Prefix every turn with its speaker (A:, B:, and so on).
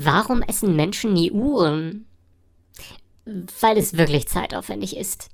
A: Warum essen Menschen nie Uhren? Weil es wirklich zeitaufwendig ist.